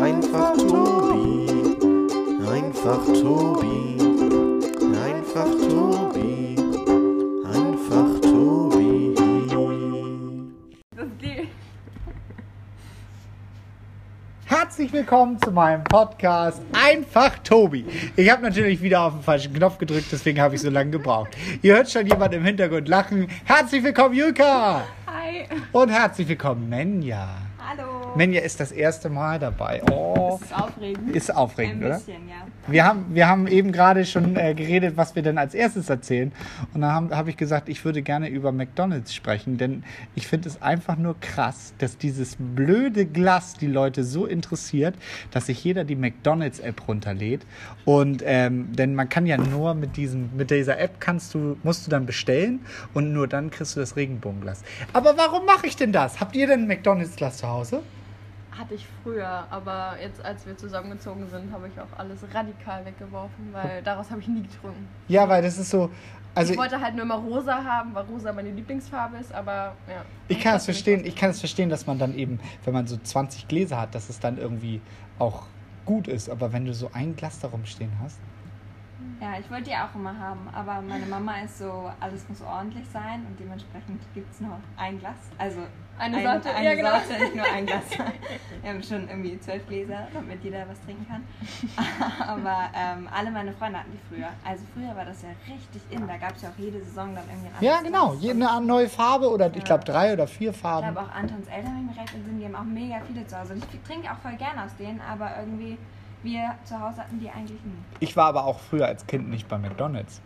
Einfach Tobi. Einfach Tobi. Einfach Tobi. Einfach Tobi. Das geht. Herzlich willkommen zu meinem Podcast Einfach Tobi. Ich habe natürlich wieder auf den falschen Knopf gedrückt, deswegen habe ich so lange gebraucht. Ihr hört schon jemand im Hintergrund lachen. Herzlich willkommen, Julka! Hi. Und herzlich willkommen, Menja. Menja ist das erste Mal dabei. Oh, Das ist aufregend. ist aufregend, Ein oder? bisschen, ja. Wir haben, wir haben eben gerade schon äh, geredet, was wir denn als erstes erzählen. Und da habe hab ich gesagt, ich würde gerne über McDonalds sprechen, denn ich finde es einfach nur krass, dass dieses blöde Glas die Leute so interessiert, dass sich jeder die McDonalds-App runterlädt. Und ähm, denn man kann ja nur mit diesem, mit dieser App kannst du, musst du dann bestellen und nur dann kriegst du das Regenbogenglas. Aber warum mache ich denn das? Habt ihr denn ein McDonalds-Glas zu Hause? Hatte ich früher, aber jetzt, als wir zusammengezogen sind, habe ich auch alles radikal weggeworfen, weil daraus habe ich nie getrunken. Ja, weil das ist so. Also ich wollte halt nur immer rosa haben, weil rosa meine Lieblingsfarbe ist, aber ja. Ich kann es verstehen, ich kann es verstehen, dass man dann eben, wenn man so 20 Gläser hat, dass es dann irgendwie auch gut ist. Aber wenn du so ein Glas da rumstehen hast. Ja, ich wollte die auch immer haben, aber meine Mama ist so, alles muss ordentlich sein und dementsprechend gibt es nur ein Glas. Also Eine ein, Sorte, eine ja, genau. Sorte, nicht nur ein Glas. Wir haben schon irgendwie zwölf Gläser, damit jeder was trinken kann. Aber ähm, alle meine Freunde hatten die früher. Also früher war das ja richtig in, da gab es ja auch jede Saison dann irgendwie ein Ja, genau. Jede eine neue Farbe oder ich glaube drei oder vier Ich Farben. glaube auch Antons Eltern, wenn ich mir recht entsinne, die haben auch mega viele zu Hause. Und ich trinke auch voll gerne aus denen, aber irgendwie, wir zu Hause hatten die eigentlich nie. Ich war aber auch früher als Kind nicht bei McDonalds.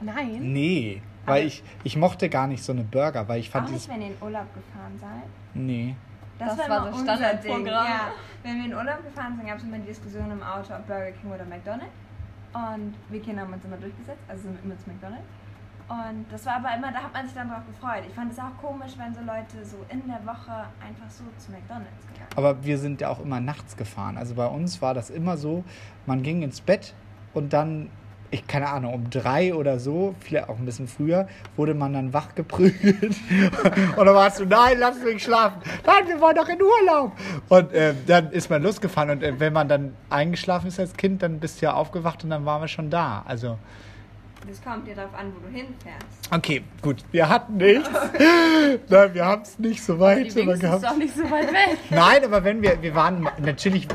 Nein. Nee. Weil Aber- ich, ich mochte gar nicht so eine Burger, weil ich Auch fand nicht, dieses. wenn ihr in Urlaub gefahren seid. Nee. Das war war das unser Standardprogramm. Ja. Wenn wir in Urlaub gefahren sind, gab es immer die Diskussion im Auto, ob Burger King oder McDonald's. Und wir Kinder haben uns immer durchgesetzt, also sind wir immer zu McDonald's. Und das war aber immer, da hat man sich dann drauf gefreut. Ich fand es auch komisch, wenn so Leute so in der Woche einfach so zu McDonald's gegangen Aber wir sind ja auch immer nachts gefahren. Also bei uns war das immer so, man ging ins Bett und dann, ich keine Ahnung, um drei oder so, vielleicht auch ein bisschen früher, wurde man dann wach geprügelt. und dann warst du, nein, lass mich schlafen. Nein, wir wollen doch in Urlaub. Und äh, dann ist man losgefahren und äh, wenn man dann eingeschlafen ist als Kind, dann bist du ja aufgewacht und dann waren wir schon da. Also, Das kommt dir darauf an, wo du hinfährst. okay, gut, wir hatten nichts. nein, wir haben es nicht so weit Die immer Wings ist gehabt. doch nicht so weit weg. Nein, aber wenn wir, wir waren natürlich,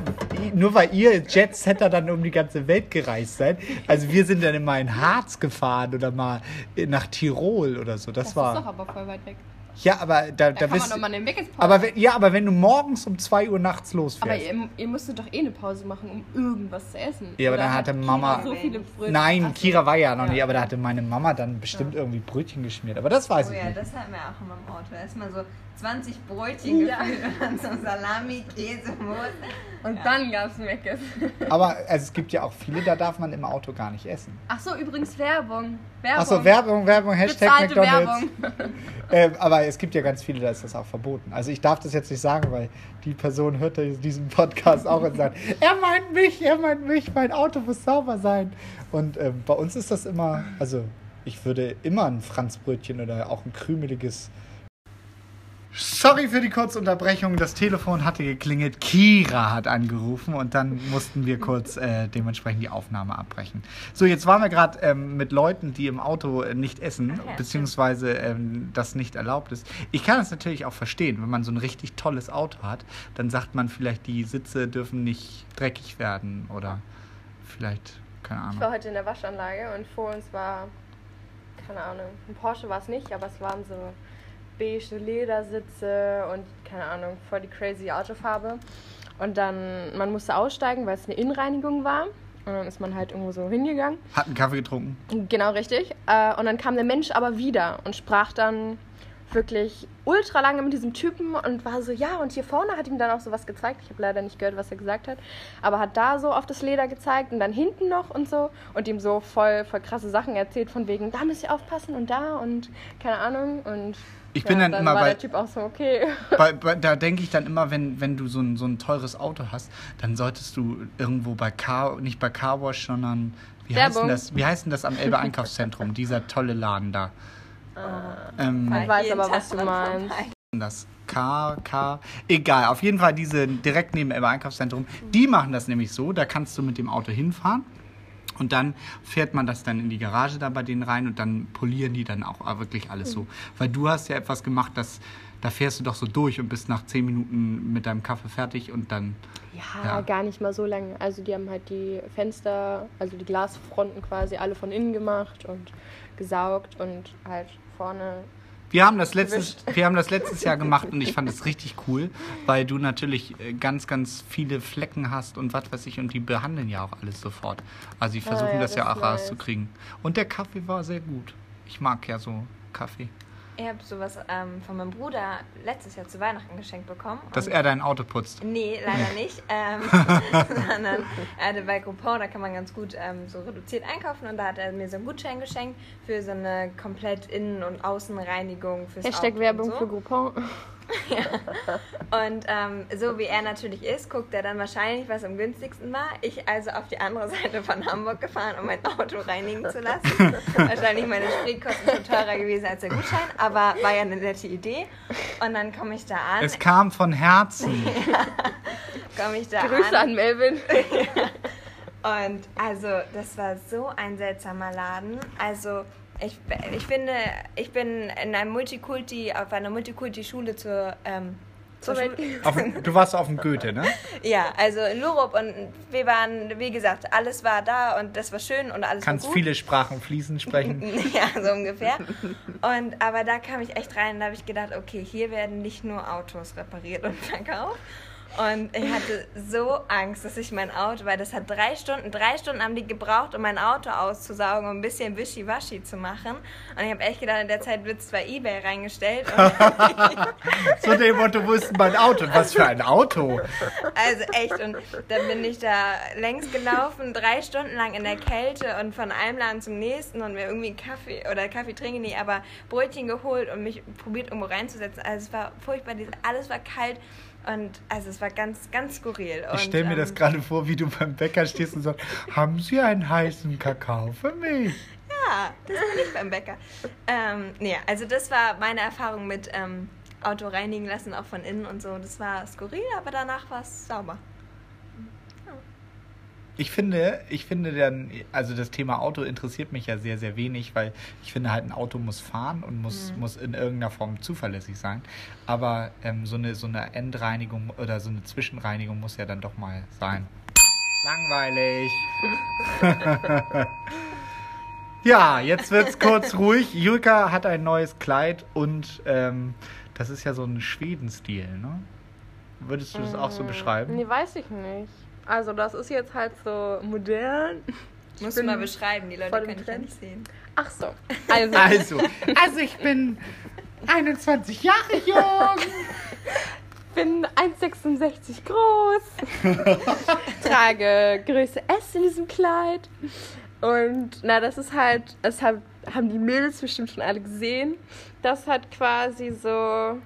nur weil ihr Jetsetter dann um die ganze Welt gereist seid, also wir sind dann immer in Harz gefahren oder mal nach Tirol oder so. Das, Das war. ist doch aber voll weit weg. Ja, aber da, da, Da, kann bist man doch mal eine Mickey's Pause aber wenn, Ja, aber wenn du morgens um 2 Uhr nachts Aber losfährst. ihr, ihr musstet doch eh eine Pause machen, um irgendwas zu essen. Ja, aber Oder dann hat hatte Kira Mama- so viele Brötchen. Nein, Ach. Kira war ja noch Ja. nicht, aber da hatte meine Mama dann bestimmt irgendwie Brötchen geschmiert. Aber das weiß Oh ich ja, nicht. das hatten wir auch immer im Auto. Erstmal so 20 Brötchen Ja. gefüllt und dann so Salami, Käse, Wurst. Und dann gab's Meckes. Aber also, es gibt ja auch viele, da darf man im Auto gar nicht essen. Ach so, übrigens Werbung. Werbung. Achso, Werbung, Werbung, Hashtag Bezahlte McDonalds. Werbung. Ähm, aber es gibt ja ganz viele, da ist das auch verboten. Also ich darf das jetzt nicht sagen, weil die Person hört ja diesen Podcast auch und sagt, er meint mich, er meint mich, mein Auto muss sauber sein. Und ähm, bei uns ist das immer, also ich würde immer ein Franzbrötchen oder auch ein krümeliges. Sorry für die kurze Unterbrechung. Das Telefon hatte geklingelt. Kira hat angerufen und dann mussten wir kurz äh, dementsprechend die Aufnahme abbrechen. So, jetzt waren wir gerade ähm, mit Leuten, die im Auto äh, nicht essen, ja, beziehungsweise ähm, das nicht erlaubt ist. Ich kann es natürlich auch verstehen, wenn man so ein richtig tolles Auto hat, dann sagt man vielleicht, die Sitze dürfen nicht dreckig werden oder vielleicht, keine Ich war Ahnung. heute in der Waschanlage und vor uns war, keine Ahnung, ein Porsche war es nicht, aber es waren so beige Ledersitze und keine Ahnung, voll die crazy Autofarbe. Und dann, man musste aussteigen, weil es eine Innenreinigung war. Und dann ist man halt irgendwo so hingegangen. Hat einen Kaffee getrunken. Genau richtig. Äh, Und dann kam der Mensch aber wieder und sprach dann wirklich ultra lange mit diesem Typen und war so, ja, und hier vorne hat ihm dann auch so was gezeigt. Ich habe leider nicht gehört, was er gesagt hat, aber hat da so auf das Leder gezeigt und dann hinten noch und so und ihm so voll, voll krasse Sachen erzählt von wegen, da müsst ihr aufpassen und da und keine Ahnung und Ich bin ja, dann immer war bei- der Typ auch so, okay. Bei, bei, da denke ich dann immer, wenn, wenn du so ein, so ein teures Auto hast, dann solltest du irgendwo bei Car, nicht bei Carwash, sondern wie heißt, denn das, wie heißt denn das am Elbe Einkaufszentrum, dieser tolle Laden da? Ähm, Ich weiß aber, was du meinst. das K, K, egal, auf jeden Fall diese direkt neben dem Einkaufszentrum, die machen das nämlich so, da kannst du mit dem Auto hinfahren und dann fährt man das dann in die Garage da bei denen rein und dann polieren die dann auch wirklich alles so. Weil du hast ja etwas gemacht, das, da fährst du doch so durch und bist nach zehn Minuten mit deinem Kaffee fertig und dann, Ja, Ja. gar nicht mal so lange. Also die haben halt die Fenster, also die Glasfronten quasi alle von innen gemacht und gesaugt und halt vorne. Wir haben, das letztes, wir haben das letztes Jahr gemacht und ich fand es richtig cool, weil du natürlich äh, ganz, ganz viele Flecken hast und was weiß ich und die behandeln ja auch alles sofort. Also die versuchen Ah, ja, das ja das auch ist nice. rauszukriegen. Und der Kaffee war sehr gut. Ich mag ja so Kaffee. Ich habe sowas ähm, von meinem Bruder letztes Jahr zu Weihnachten geschenkt bekommen. Dass er dein Auto putzt. Nee, leider nicht. Ähm, sondern er hatte bei Groupon, da kann man ganz gut ähm, so reduziert einkaufen und da hat er mir so einen Gutschein geschenkt für so eine komplett Innen- und Außenreinigung fürs Hashtag Auto Werbung und so. für Groupon. Und ähm, so wie er natürlich ist, guckt er dann wahrscheinlich, was am günstigsten war. Ich also auf die andere Seite von Hamburg gefahren, um mein Auto reinigen zu lassen. wahrscheinlich meine Spritkosten schon teurer gewesen als der Gutschein, aber war ja eine nette Idee. Und dann komme ich da an, Es kam von Herzen. komme ich da Grüße an an Melvin. Und also, das war so ein seltsamer Laden. Also, ich, ich finde, ich bin in einem Multikulti, auf einer Multikulti-Schule zur, ähm, zur Zur Schul Welt- Auf, du warst auf dem Goethe, ne? Ja, also in Lurup und wir waren, wie gesagt, alles war da und das war schön und alles Kannst war gut. viele Sprachen fließend sprechen. Ja, so ungefähr. Und aber da kam ich echt rein und da habe ich gedacht, okay, hier werden nicht nur Autos repariert und verkauft. Und ich hatte so Angst, dass ich mein Auto, weil das hat drei Stunden, drei Stunden haben die gebraucht, um mein Auto auszusaugen, um ein bisschen wischiwaschi zu machen. Und ich habe echt gedacht, in der Zeit wird es bei Ebay reingestellt. Und So dem Motto, wo ist mein Auto? Was für ein Auto? Also echt, und dann bin ich da längs gelaufen, drei Stunden lang in der Kälte und von einem Laden zum nächsten und mir irgendwie Kaffee oder Kaffee trinken nie, aber Brötchen geholt und mich probiert irgendwo reinzusetzen. Also es war furchtbar, alles war kalt und also es war ganz, ganz skurril. Ich stelle mir und, das ähm, gerade vor, wie du beim Bäcker stehst und sagst, haben Sie einen heißen Kakao für mich? Ja, das bin ich beim Bäcker. Ähm, nee, also das war meine Erfahrung mit ähm, Auto reinigen lassen, auch von innen und so. Das war skurril, aber danach war es sauber. Ich finde, ich finde dann, also das Thema Auto interessiert mich ja sehr, sehr wenig, weil ich finde halt, ein Auto muss fahren und muss, muss in irgendeiner Form zuverlässig sein. Aber ähm, so, eine, so eine Endreinigung oder so eine Zwischenreinigung muss ja dann doch mal sein. Langweilig. ja, jetzt wird's kurz ruhig. Julka hat ein neues Kleid und ähm, das ist ja so ein Schweden-Stil, ne? Würdest du das auch so beschreiben? Nee, weiß ich nicht. Also das ist jetzt halt so modern. Musst du bin mal beschreiben, die Leute können dich nicht sehen. Ach so. Also, Also, also ich bin 21 Jahre jung. bin 1,66 groß. trage Größe S in diesem Kleid. Und na, das ist halt, das hab, haben die Mädels bestimmt schon alle gesehen. Das hat quasi so.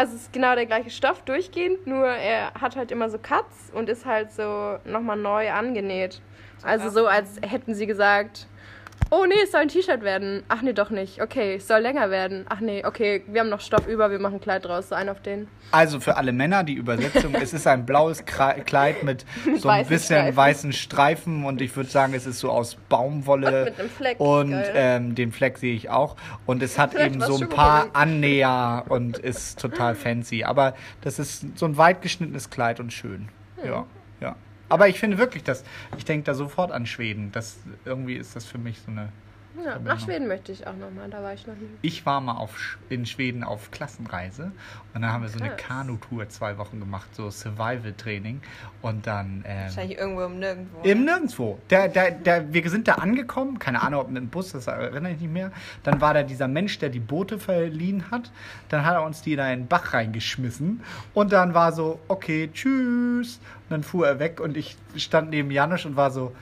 Also es ist genau der gleiche Stoff durchgehend, nur er hat halt immer so Cuts und ist halt so nochmal neu angenäht. Also so, als hätten sie gesagt, oh nee, es soll ein T-Shirt werden. Ach nee, doch nicht. Okay, es soll länger werden. Ach nee, okay, wir haben noch Stoff über, wir machen ein Kleid draus, so ein auf den. Also für alle Männer die Übersetzung, es ist ein blaues Kleid mit so ein weißen bisschen Streifen. weißen Streifen und ich würde sagen, es ist so aus Baumwolle Und mit einem Fleck, und ähm, den Fleck sehe ich auch und es hat Vielleicht eben so ein paar. Annäher und ist total fancy, aber das ist so ein weit geschnittenes Kleid und schön. Ja, ja. Aber ich finde wirklich, dass ich denke da sofort an Schweden. Das irgendwie ist das für mich so eine Ja, nach Schweden möchte ich auch nochmal, da war ich noch nie. Ich war mal auf, in Schweden auf Klassenreise und dann haben wir so eine. Kanutour zwei Wochen gemacht, so Survival-Training und dann ähm, Wahrscheinlich irgendwo im Nirgendwo. im Nirgendwo. Der, der, der, wir sind da angekommen, keine Ahnung, ob mit dem Bus, das erinnere ich nicht mehr. Dann war da dieser Mensch, der die Boote verliehen hat. Dann hat er uns die in einen Bach reingeschmissen. Und dann war so, okay, tschüss. Und dann fuhr er weg und ich stand neben Janusz und war so,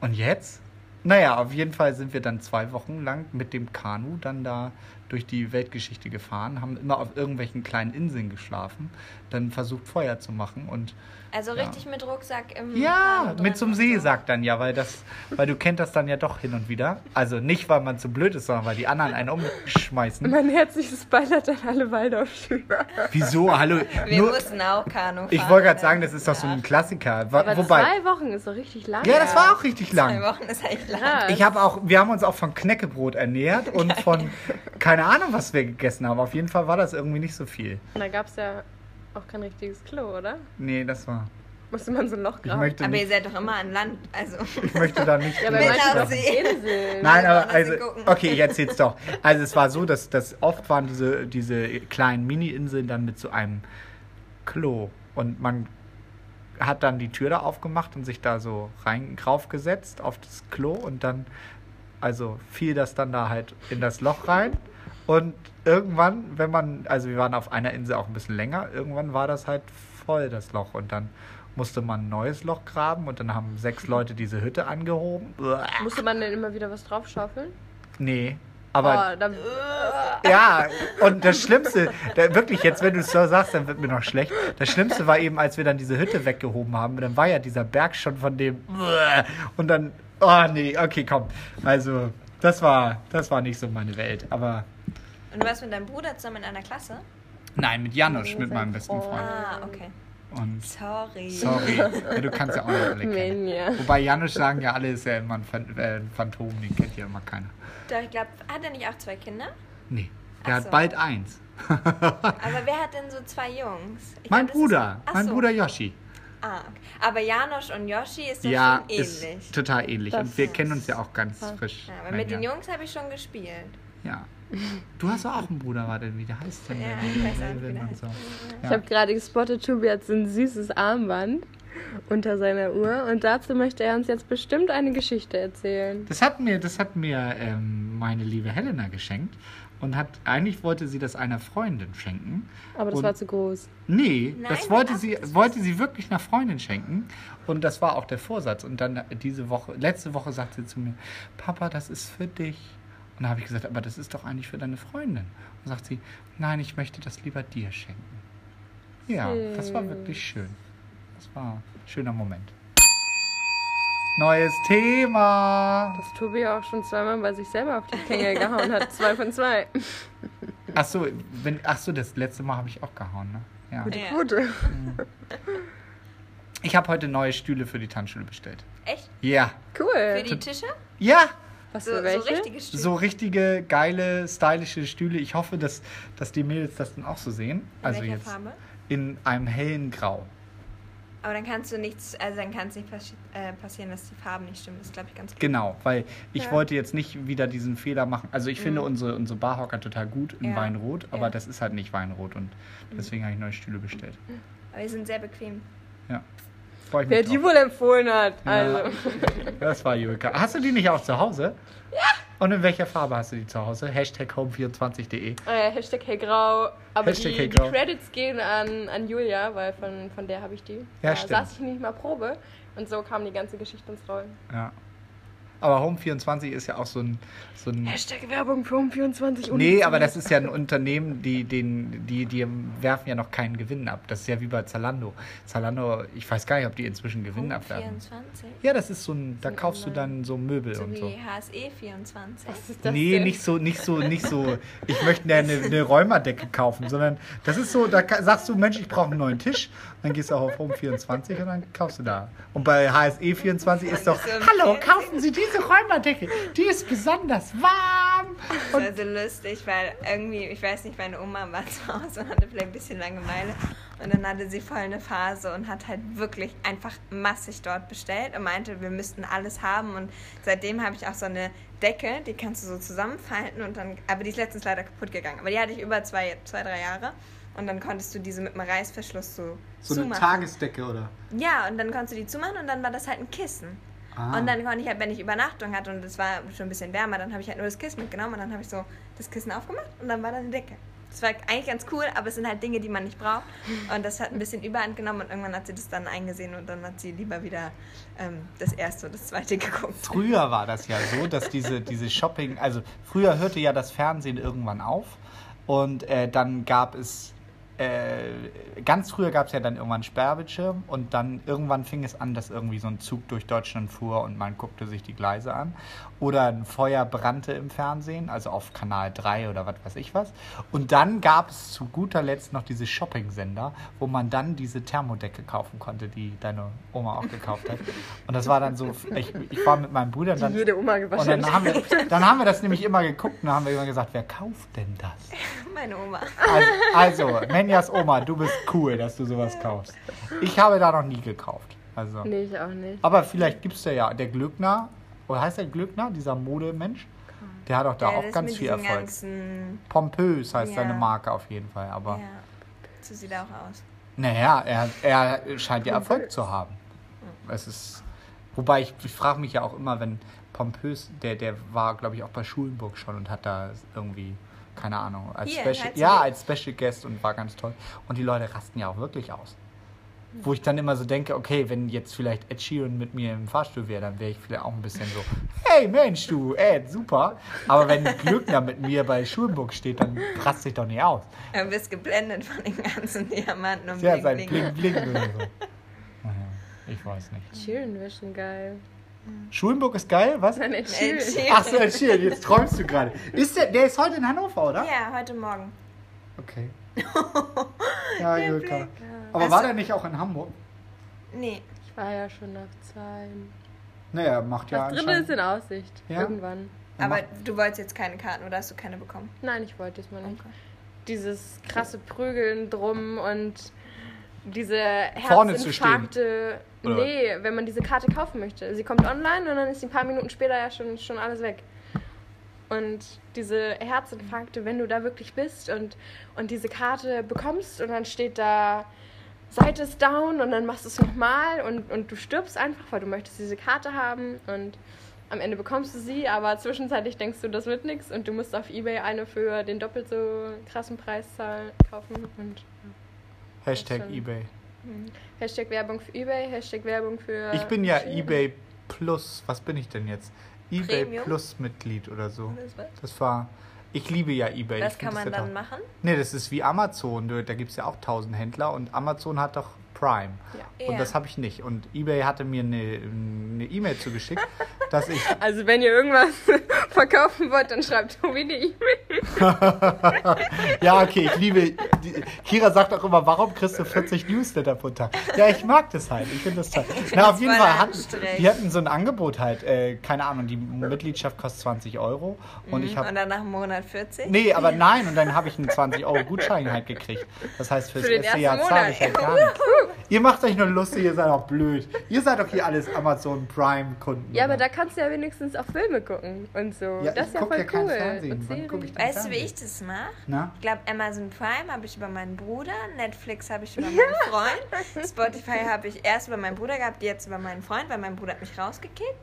und jetzt? Naja, auf jeden Fall sind wir dann zwei Wochen lang mit dem Kanu dann da durch die Weltgeschichte gefahren, haben immer auf irgendwelchen kleinen Inseln geschlafen, dann versucht Feuer zu machen und Also Ja. richtig mit Rucksack im ja, mit zum Seesack dann ja, weil das, weil du kennt das dann ja doch hin und wieder. Also nicht, weil man zu blöd ist, sondern weil die anderen einen umschmeißen. Mein herzliches Beileid an alle Waldorfschüler. Wieso? Hallo. Wir Nur, mussten auch Kanu fahren. ich wollte gerade sagen, das ist doch so ein. Klassiker. Aber Wobei, zwei Wochen ist doch richtig lang. ja, das war auch richtig Zwei lang. Wochen ist echt lang. Ich habe auch, wir haben uns auch von Knäckebrot ernährt und von keine Ahnung, was wir gegessen haben. Auf jeden Fall war das irgendwie nicht so viel. Und da gab es ja auch kein richtiges Klo, oder? Nee, das war. Musste man so ein Loch graben. Aber ihr nicht, seid doch immer an Land. Also. ich möchte da nicht. ja, aber Aussehen. Inseln. Nein, aber also, okay, ich erzähl's doch. Also es war so, dass, dass oft waren diese, diese kleinen Mini-Inseln dann mit so einem Klo und man hat dann die Tür da aufgemacht und sich da so rein draufgesetzt auf das Klo und dann, also fiel das dann da halt in das Loch rein und irgendwann, wenn man, also wir waren auf einer Insel auch ein bisschen länger, irgendwann war das halt voll, das Loch und dann musste man ein neues Loch graben und dann haben sechs Leute diese Hütte angehoben. Musste man denn immer wieder was draufschaufeln? Nee. Aber oh, da, ja, und das Schlimmste, wirklich, jetzt, wenn du es so sagst, dann wird mir noch schlecht. Das Schlimmste war eben, als wir dann diese Hütte weggehoben haben, dann war ja dieser Berg schon von dem. Und dann, oh nee, okay, komm. Also, das war, das war nicht so meine Welt. Aber Und du warst mit deinem Bruder zusammen in einer Klasse? nein, mit Janusz, mit meinem besten Oh. Freund. Ah, okay. Und Sorry. sorry, ja, du kannst ja auch nicht alle kennen. Menja. Wobei Janusz sagen ja alle, ist ja immer ein, Phan äh, ein Phantom, den kennt ja immer keiner. Doch, ich glaube, hat er nicht auch zwei Kinder? Nee, der Ach hat so. bald eins. Aber wer hat denn so zwei Jungs? Ich Mein glaub, ist- Bruder, Ach mein so. Bruder Yoshi. Ah. Aber Janosch und Yoshi ist doch Ja, schon ist ähnlich. total ähnlich. Das und wir ist- kennen uns ja auch ganz frisch. Ja, aber mit den ja. Jungs habe ich schon gespielt. Ja. Du hast doch auch einen Bruder, warte, wie der heißt denn? Ja, der? ich weiß auch wie der so. Ich Ja. habe gerade gespottet, Tobi hat so ein süßes Armband unter seiner Uhr und dazu möchte er uns jetzt bestimmt eine Geschichte erzählen. Das hat mir, das hat mir ähm, meine liebe Helena geschenkt und hat eigentlich wollte sie das einer Freundin schenken. Aber das Und- war zu groß. Nee, Nein, das wollte ach, sie, das wollte sie wirklich einer Freundin schenken. Und das war auch der Vorsatz. Und dann diese Woche, letzte Woche sagte sie zu mir, Papa, das ist für dich. Und da habe ich gesagt, aber das ist doch eigentlich für deine Freundin. Und sagt sie, nein, ich möchte das lieber dir schenken. Ja, das war wirklich schön. Das war ein schöner Moment. Neues Thema. Dass Tobi auch schon zweimal bei sich selber auf die Klinge gehauen hat. Zwei von zwei. Ach so, wenn, ach so, das letzte Mal habe ich auch gehauen, ne? Ja. Gute, Ja. gute. Ich habe heute neue Stühle für die Tanzschule bestellt. Echt? Ja. Für Cool. die Tische? Ja, Was So, für so welche? richtige Stühle? so richtige, geile, stylische Stühle. Ich hoffe, dass, dass die Mädels das dann auch so sehen. In Also jetzt Farbe? in einem hellen Grau. Aber dann kannst du nichts, also dann kann es nicht passi äh, passieren, dass die Farben nicht stimmen. Das ist, glaube ich, ganz gut. Genau, weil ich Ja. wollte jetzt nicht wieder diesen Fehler machen. Also ich finde unsere, unsere Barhocker total gut in Ja. Weinrot, aber Ja. das ist halt nicht Weinrot und deswegen habe ich neue Stühle bestellt. Aber die sind sehr bequem. Ja. Freue ich Wer die drauf. wohl empfohlen hat. Ja. Also. Das war Julika. Hast du die nicht auch zu Hause? Ja. Und in welcher Farbe hast du die zu Hause? Hashtag home24.de. Äh, Hashtag hellgrau. Aber Hashtag die, hellgrau. die Credits gehen an, an Julia, weil von, von der habe ich die. Ja, da stimmt. saß ich nicht mal Probe. Und so kam die ganze Geschichte ins Rollen. Ja. Aber Home24 ist ja auch so ein. So ein Hashtag Werbung für um 24 nee, aber das ist ja ein Unternehmen, die, den, die, die werfen ja noch keinen Gewinn ab. Das ist ja wie bei Zalando. Zalando, ich weiß gar nicht, ob die inzwischen Gewinn Home abwerfen. 24? Ja, das ist so ein, da So kaufst du dann so Möbel So und wie so. HSE 24. Was ist das Nee, denn? nicht so, nicht so, nicht so. Ich möchte eine, eine Räumerdecke kaufen, sondern das ist so, da sagst du, Mensch, ich brauche einen neuen Tisch. Dann gehst du auch auf Home24 und dann kaufst du da. Und bei HSE24 ist doch, hallo, kaufen Sie diese Räumerdecke. Die ist besonders warm. Das war so lustig, weil irgendwie, ich weiß nicht, meine Oma war zu Hause und hatte vielleicht ein bisschen Langeweile. Und dann hatte sie voll eine Phase und hat halt wirklich einfach massig dort bestellt und meinte, wir müssten alles haben. Und seitdem habe ich auch so eine Decke, die kannst du so zusammenfalten und dann, aber die ist letztens leider kaputt gegangen. Aber die hatte ich über zwei, zwei drei Jahre. Und dann konntest du diese mit einem Reißverschluss so, zumachen. Tagesdecke, oder? Ja, und dann konntest du die zumachen und dann war das halt ein Kissen. Ah. Und dann konnte ich halt, wenn ich Übernachtung hatte und es war schon ein bisschen wärmer, dann habe ich halt nur das Kissen mitgenommen und dann habe ich so das Kissen aufgemacht und dann war da eine Decke. Das war eigentlich ganz cool, aber es sind halt Dinge, die man nicht braucht. Und das hat ein bisschen Überhand genommen und irgendwann hat sie das dann eingesehen und dann hat sie lieber wieder ähm, das erste und das zweite geguckt. Früher war das ja so, dass diese, diese Shopping, also früher hörte ja das Fernsehen irgendwann auf und äh, dann gab es, äh, ganz früher gab es ja dann irgendwann Sperrbildschirm und dann irgendwann fing es an, dass irgendwie so ein Zug durch Deutschland fuhr und man guckte sich die Gleise an. Oder ein Feuer brannte im Fernsehen, also auf Kanal 3 oder was weiß ich was. Und dann gab es zu guter Letzt noch diese Shopping-Sender, wo man dann diese Thermodecke kaufen konnte, die deine Oma auch gekauft hat. Und das war dann so, ich, ich war mit meinem Bruder dann. Jede Oma Und gewaschen. dann haben, wir, dann haben wir das nämlich immer geguckt und dann haben wir immer gesagt, wer kauft denn das? Meine Oma. Also, also Menjas Oma, du bist cool, dass du sowas kaufst. Ich habe da noch nie gekauft. Also. Nee, ich auch nicht. Aber vielleicht gibt es ja ja, der Glückner, oder heißt der Glückner, dieser Modemensch? Der hat auch da Ja, auch ganz viel Erfolg. Pompös heißt Ja. seine Marke auf jeden Fall. Aber ja, so sieht er auch aus. naja, er, er scheint ja Erfolg zu haben. Es ist. Wobei ich, ich frage mich ja auch immer, wenn Pompös, der, der war, glaube ich, auch bei Schulenburg schon und hat da irgendwie, keine Ahnung, als Hier, Special, ja, als Special Guest und war ganz toll. Und die Leute rasten ja auch wirklich aus. Wo ich dann immer so denke, okay, wenn jetzt vielleicht Ed Sheeran mit mir im Fahrstuhl wäre, dann wäre ich vielleicht auch ein bisschen so, hey Mensch, du, Ed, super. Aber wenn Glückner mit mir bei Schulenburg steht, dann raste ich doch nicht aus. Du bist geblendet von den ganzen Diamanten und Ja, Bling, sein Bling. Bling Bling oder so. Ich weiß nicht. Chillen wäre schon geil. Schulenburg ist geil, was? Nein. Ed Sheeran. Ach so, Ed Sheeran, jetzt träumst du gerade. Ist der, der ist heute in Hannover, oder? Ja, heute Morgen. Okay. Ja. Blick. Aber Hast war der nicht auch in Hamburg? Nee, Ich war ja schon auf zwei. Naja, macht ja Das dritte ist in Aussicht. Ja? Irgendwann. Er aber du wolltest jetzt keine Karten oder hast du keine bekommen? Nein, ich wollte es mal nicht. Okay. Dieses krasse Prügeln drum und diese Vorne zu stehen. Herzinfarkte. Nee, wenn man diese Karte kaufen möchte. Sie kommt online und dann ist sie ein paar Minuten später ja schon, schon alles weg. Und diese Herzinfarkte, wenn du da wirklich bist und, und diese Karte bekommst und dann steht da, Seite ist down und dann machst du es nochmal und, und du stirbst einfach, weil du möchtest diese Karte haben und am Ende bekommst du sie, aber zwischenzeitlich denkst du, das wird nichts und du musst auf Ebay eine für den doppelt so krassen Preis zahlen, kaufen und Hashtag Ebay. Hashtag Werbung für Ebay, Hashtag Werbung für... Ich bin ja. Ebay Plus. Was bin ich denn jetzt? Ebay Premium? Plus Mitglied oder so. Das war... Ich liebe ja Ebay. Das ich kann man ja dann machen? Nee, das ist wie Amazon. Da gibt es ja auch tausend Händler und Amazon hat doch Prime. Ja. Und Ja. das habe ich nicht. Und Ebay hatte mir eine E-Mail zugeschickt, dass ich Also wenn ihr irgendwas verkaufen wollt, dann schreibt Tobi eine E-Mail. ja, okay, ich liebe. Die, Kira sagt auch immer, warum kriegst du 40 Newsletter pro Tag? Ja, ich mag das halt. Ich finde das toll. Na, auf jeden Fall hatten die hatten so ein Angebot halt. Äh, keine Ahnung, die Mitgliedschaft kostet 20 Euro. Und ich Und habe. dann nach einem Monat 40? Nee, aber nein, und dann habe ich einen 20 Euro Gutschein halt gekriegt. Das heißt, fürs Für den erste ersten Jahr zahle ich halt Monat. gar nichts. Ihr macht euch nur lustig, ihr seid auch blöd. Ihr seid doch hier alles Amazon Prime-Kunden. Ja, aber da kannst du ja wenigstens auch Filme gucken und so. Ja, das ich ist ja voll ja kein cool. Fernsehen. Und Wann Serien. guck ich denn Weißt du, wie ich das mache? Na? Ich glaube, Amazon Prime habe ich über meinen Bruder, Netflix habe ich über meinen Freund, Spotify habe ich erst über meinen Bruder gehabt, jetzt über meinen Freund, weil mein Bruder hat mich rausgekickt.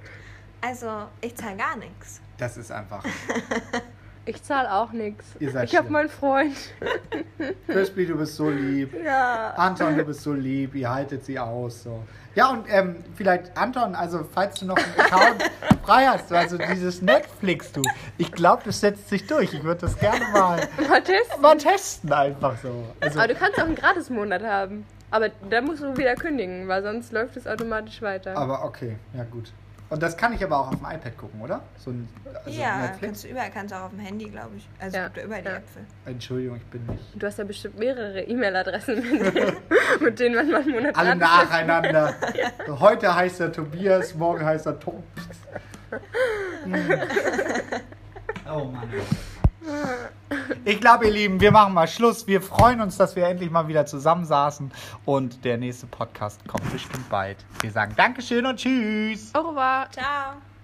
Also, ich zahle gar nichts. Das ist einfach. Ich zahle auch nichts. Ihr seid Ich habe meinen Freund. Crispy, du bist so lieb. Ja. Anton, du bist so lieb, ihr haltet sie aus. So. Ja, und ähm, vielleicht, Anton, also falls du noch einen Account frei hast, also dieses Netflix, du, ich glaube, das setzt sich durch. Ich würde das gerne mal, Mal testen. mal testen, einfach so. Also, Aber du kannst auch einen Gratis-Monat haben. Aber da musst du wieder kündigen, weil sonst läuft es automatisch weiter. aber okay, ja gut. Und das kann ich aber auch auf dem iPad gucken, oder? So ein also ja, Netflix. kannst du überall, kannst du auch auf dem Handy, glaube ich. Also, Ja, es gibt ja überall die ja. Äpfel. Entschuldigung, ich bin nicht. Du hast ja bestimmt mehrere E-Mail-Adressen, mit, denen- man mal einen Monat Alle nacheinander. Heute heißt er Tobias, morgen heißt er Tom. Oh Mann. Ich glaube, ihr Lieben, wir machen mal Schluss. Wir freuen uns, dass wir endlich mal wieder zusammensaßen und der nächste Podcast kommt bestimmt bald. Wir sagen Dankeschön und Tschüss. Au revoir. Ciao.